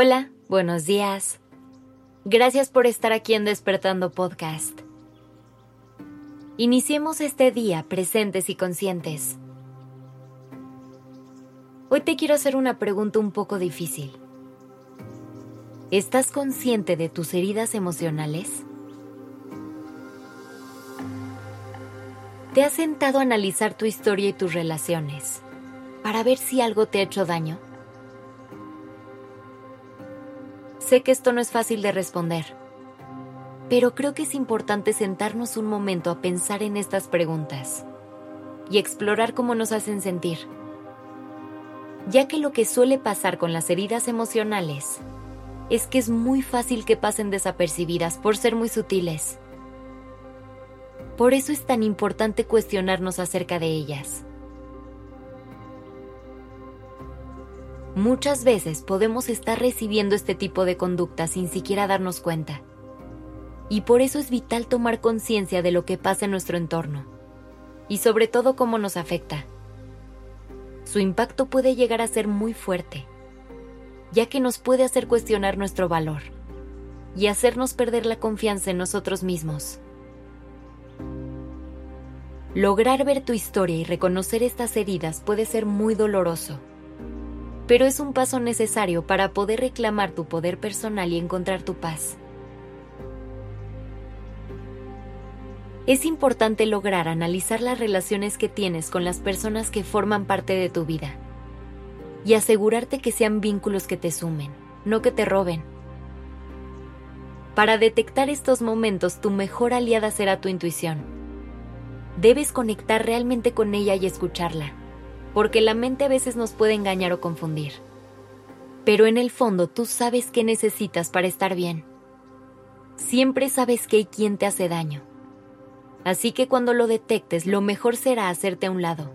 Hola, buenos días. Gracias por estar aquí en Despertando Podcast. Iniciemos este día presentes y conscientes. Hoy te quiero hacer una pregunta un poco difícil. ¿Estás consciente de tus heridas emocionales? ¿Te has sentado a analizar tu historia y tus relaciones para ver si algo te ha hecho daño? Sé que esto no es fácil de responder, pero creo que es importante sentarnos un momento a pensar en estas preguntas y explorar cómo nos hacen sentir, ya que lo que suele pasar con las heridas emocionales es que es muy fácil que pasen desapercibidas por ser muy sutiles. Por eso es tan importante cuestionarnos acerca de ellas. Muchas veces podemos estar recibiendo este tipo de conducta sin siquiera darnos cuenta. Y por eso es vital tomar conciencia de lo que pasa en nuestro entorno. Y sobre todo cómo nos afecta. Su impacto puede llegar a ser muy fuerte, ya que nos puede hacer cuestionar nuestro valor y hacernos perder la confianza en nosotros mismos. Lograr ver tu historia y reconocer estas heridas puede ser muy doloroso pero es un paso necesario para poder reclamar tu poder personal y encontrar tu paz. Es importante lograr analizar las relaciones que tienes con las personas que forman parte de tu vida y asegurarte que sean vínculos que te sumen, no que te roben. Para detectar estos momentos, tu mejor aliada será tu intuición. Debes conectar realmente con ella y escucharla porque la mente a veces nos puede engañar o confundir. Pero en el fondo tú sabes qué necesitas para estar bien. Siempre sabes qué y quién te hace daño. Así que cuando lo detectes, lo mejor será hacerte a un lado.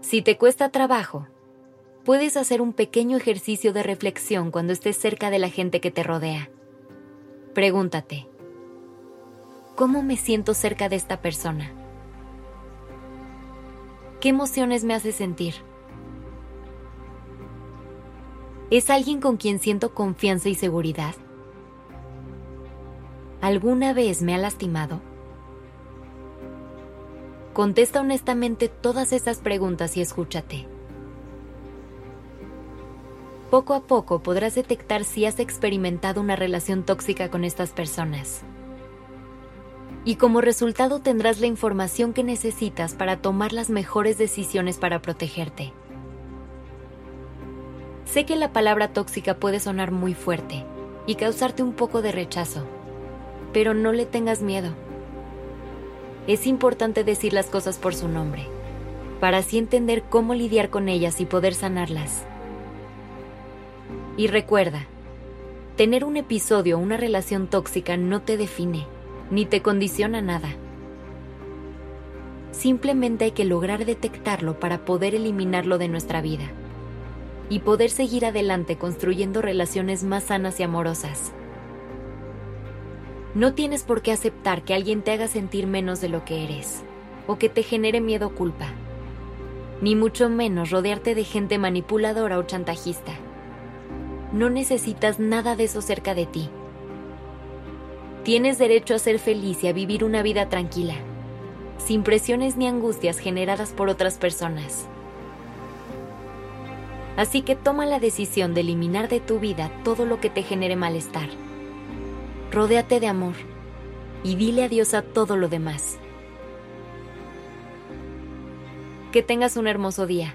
Si te cuesta trabajo, puedes hacer un pequeño ejercicio de reflexión cuando estés cerca de la gente que te rodea. Pregúntate, ¿cómo me siento cerca de esta persona? ¿Qué emociones me hace sentir? ¿Es alguien con quien siento confianza y seguridad? ¿Alguna vez me ha lastimado? Contesta honestamente todas esas preguntas y escúchate. Poco a poco podrás detectar si has experimentado una relación tóxica con estas personas y como resultado tendrás la información que necesitas para tomar las mejores decisiones para protegerte. Sé que la palabra tóxica puede sonar muy fuerte y causarte un poco de rechazo, pero no le tengas miedo. Es importante decir las cosas por su nombre, para así entender cómo lidiar con ellas y poder sanarlas. Y recuerda, tener un episodio o una relación tóxica no te define ni te condiciona nada. Simplemente hay que lograr detectarlo para poder eliminarlo de nuestra vida y poder seguir adelante construyendo relaciones más sanas y amorosas. No tienes por qué aceptar que alguien te haga sentir menos de lo que eres o que te genere miedo o culpa, ni mucho menos rodearte de gente manipuladora o chantajista. No necesitas nada de eso cerca de ti Tienes derecho a ser feliz y a vivir una vida tranquila, sin presiones ni angustias generadas por otras personas. Así que toma la decisión de eliminar de tu vida todo lo que te genere malestar. Rodéate de amor y dile adiós a todo lo demás. Que tengas un hermoso día.